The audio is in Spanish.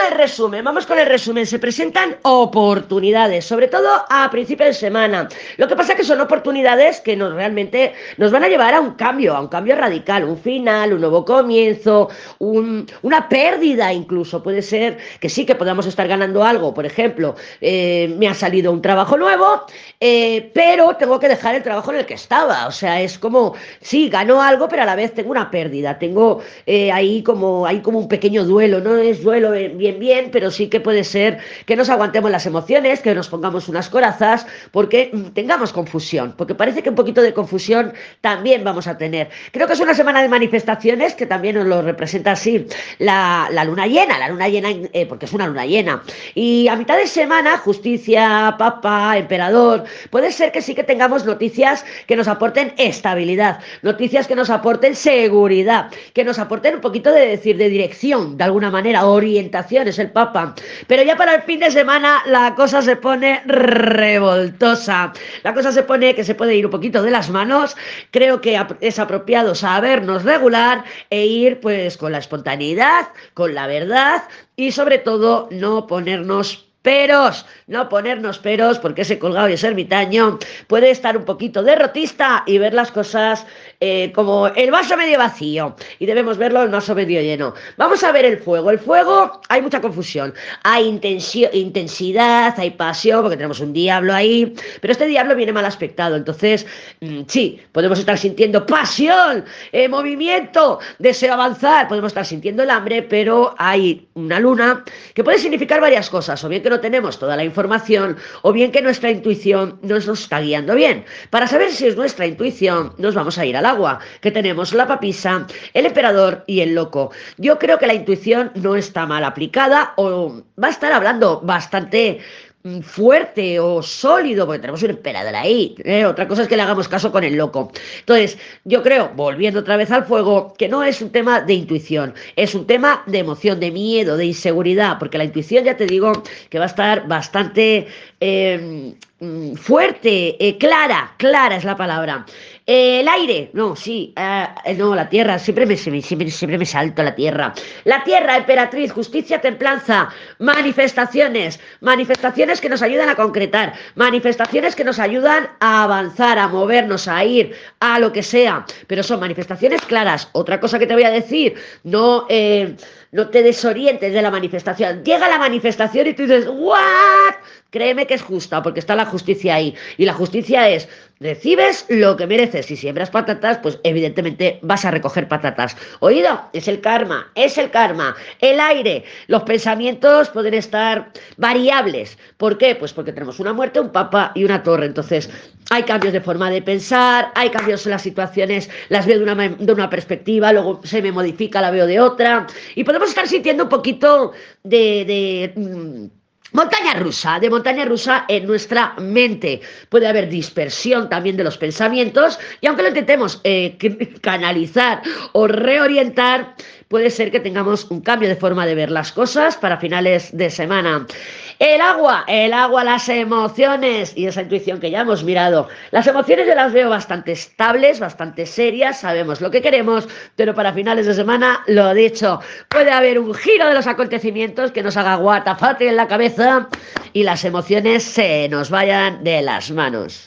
el resumen, vamos con el resumen. Se presentan oportunidades, sobre todo a principio de semana. Lo que pasa es que son oportunidades que nos realmente nos van a llevar a un cambio, a un cambio radical, un final, un nuevo comienzo, una pérdida incluso. Puede ser que sí que podamos estar ganando algo. Por ejemplo, eh, me ha salido un trabajo nuevo, eh, pero tengo que dejar el trabajo en el que estaba. O sea, es como, sí, gano algo, pero a la vez tengo una pérdida. Tengo eh, ahí como, hay como un pequeño duelo. No es duelo bien, bien, pero sí que puede ser que nos aguantemos las emociones, que nos pongamos unas corazas, porque mm, tengamos confusión. Porque parece que un poquito de confusión también vamos a tener. Creo que es una semana de manifestaciones que también nos lo representa así la, luna llena, la luna llena, eh, porque es una luna llena. Y a mitad de semana, justicia, papa, emperador, puede ser que sí que tengamos noticias que nos aporten estabilidad, noticias que nos aporten seguridad, que nos aporten un poquito de decir, de dirección, de alguna manera, orientación, es el papa. Pero ya para el fin de semana la cosa se pone revoltosa. La cosa se pone que se puede ir un poquito de las manos. Creo que es apropiado sabernos regular e ir pues con la espontaneidad, con la verdad y sobre todo no ponernos peros, no ponernos peros, porque ese colgado y ese ermitaño puede estar un poquito derrotista y ver las cosas eh, como el vaso medio vacío y debemos verlo el vaso medio lleno. Vamos a ver el fuego. El fuego, hay mucha confusión. Hay intensidad, hay pasión, porque tenemos un diablo ahí, pero este diablo viene mal aspectado. Entonces, mm, sí, podemos estar sintiendo pasión, eh, movimiento, deseo avanzar, podemos estar sintiendo el hambre, pero hay una luna que puede significar varias cosas, o bien que no tenemos toda la información, o bien que nuestra intuición no nos está guiando bien. Para saber si es nuestra intuición, nos vamos a ir a la agua, que tenemos la papisa, el emperador y el loco. Yo creo que la intuición no está mal aplicada o va a estar hablando bastante fuerte o sólido, porque tenemos un emperador ahí. ¿eh? Otra cosa es que le hagamos caso con el loco. Entonces, yo creo, volviendo otra vez al fuego, que no es un tema de intuición, es un tema de emoción, de miedo, de inseguridad, porque la intuición, ya te digo, que va a estar bastante eh, mm, fuerte, eh, clara, clara es la palabra el aire, no, sí, uh, no, la tierra, siempre me, siempre, siempre me salto la tierra. La tierra, emperatriz, justicia, templanza, manifestaciones, manifestaciones que nos ayudan a concretar, manifestaciones que nos ayudan a avanzar, a movernos, a ir, a lo que sea, pero son manifestaciones claras. Otra cosa que te voy a decir, no... Eh, no te desorientes de la manifestación. Llega la manifestación y tú dices, ¿what? Créeme que es justa, porque está la justicia ahí. Y la justicia es, recibes lo que mereces. Si siembras patatas, pues evidentemente vas a recoger patatas. Oído, es el karma, es el karma. El aire, los pensamientos pueden estar variables. ¿Por qué? Pues porque tenemos una muerte, un papa y una torre. Entonces, hay cambios de forma de pensar, hay cambios en las situaciones, las veo de una, de una perspectiva, luego se me modifica, la veo de otra. Y podemos estar sintiendo un poquito de... de mm, Montaña rusa, de montaña rusa en nuestra mente. Puede haber dispersión también de los pensamientos y aunque lo intentemos eh, canalizar o reorientar, puede ser que tengamos un cambio de forma de ver las cosas para finales de semana. El agua, el agua, las emociones y esa intuición que ya hemos mirado. Las emociones yo las veo bastante estables, bastante serias, sabemos lo que queremos, pero para finales de semana, lo dicho, puede haber un giro de los acontecimientos que nos haga guatafate en la cabeza y las emociones se nos vayan de las manos.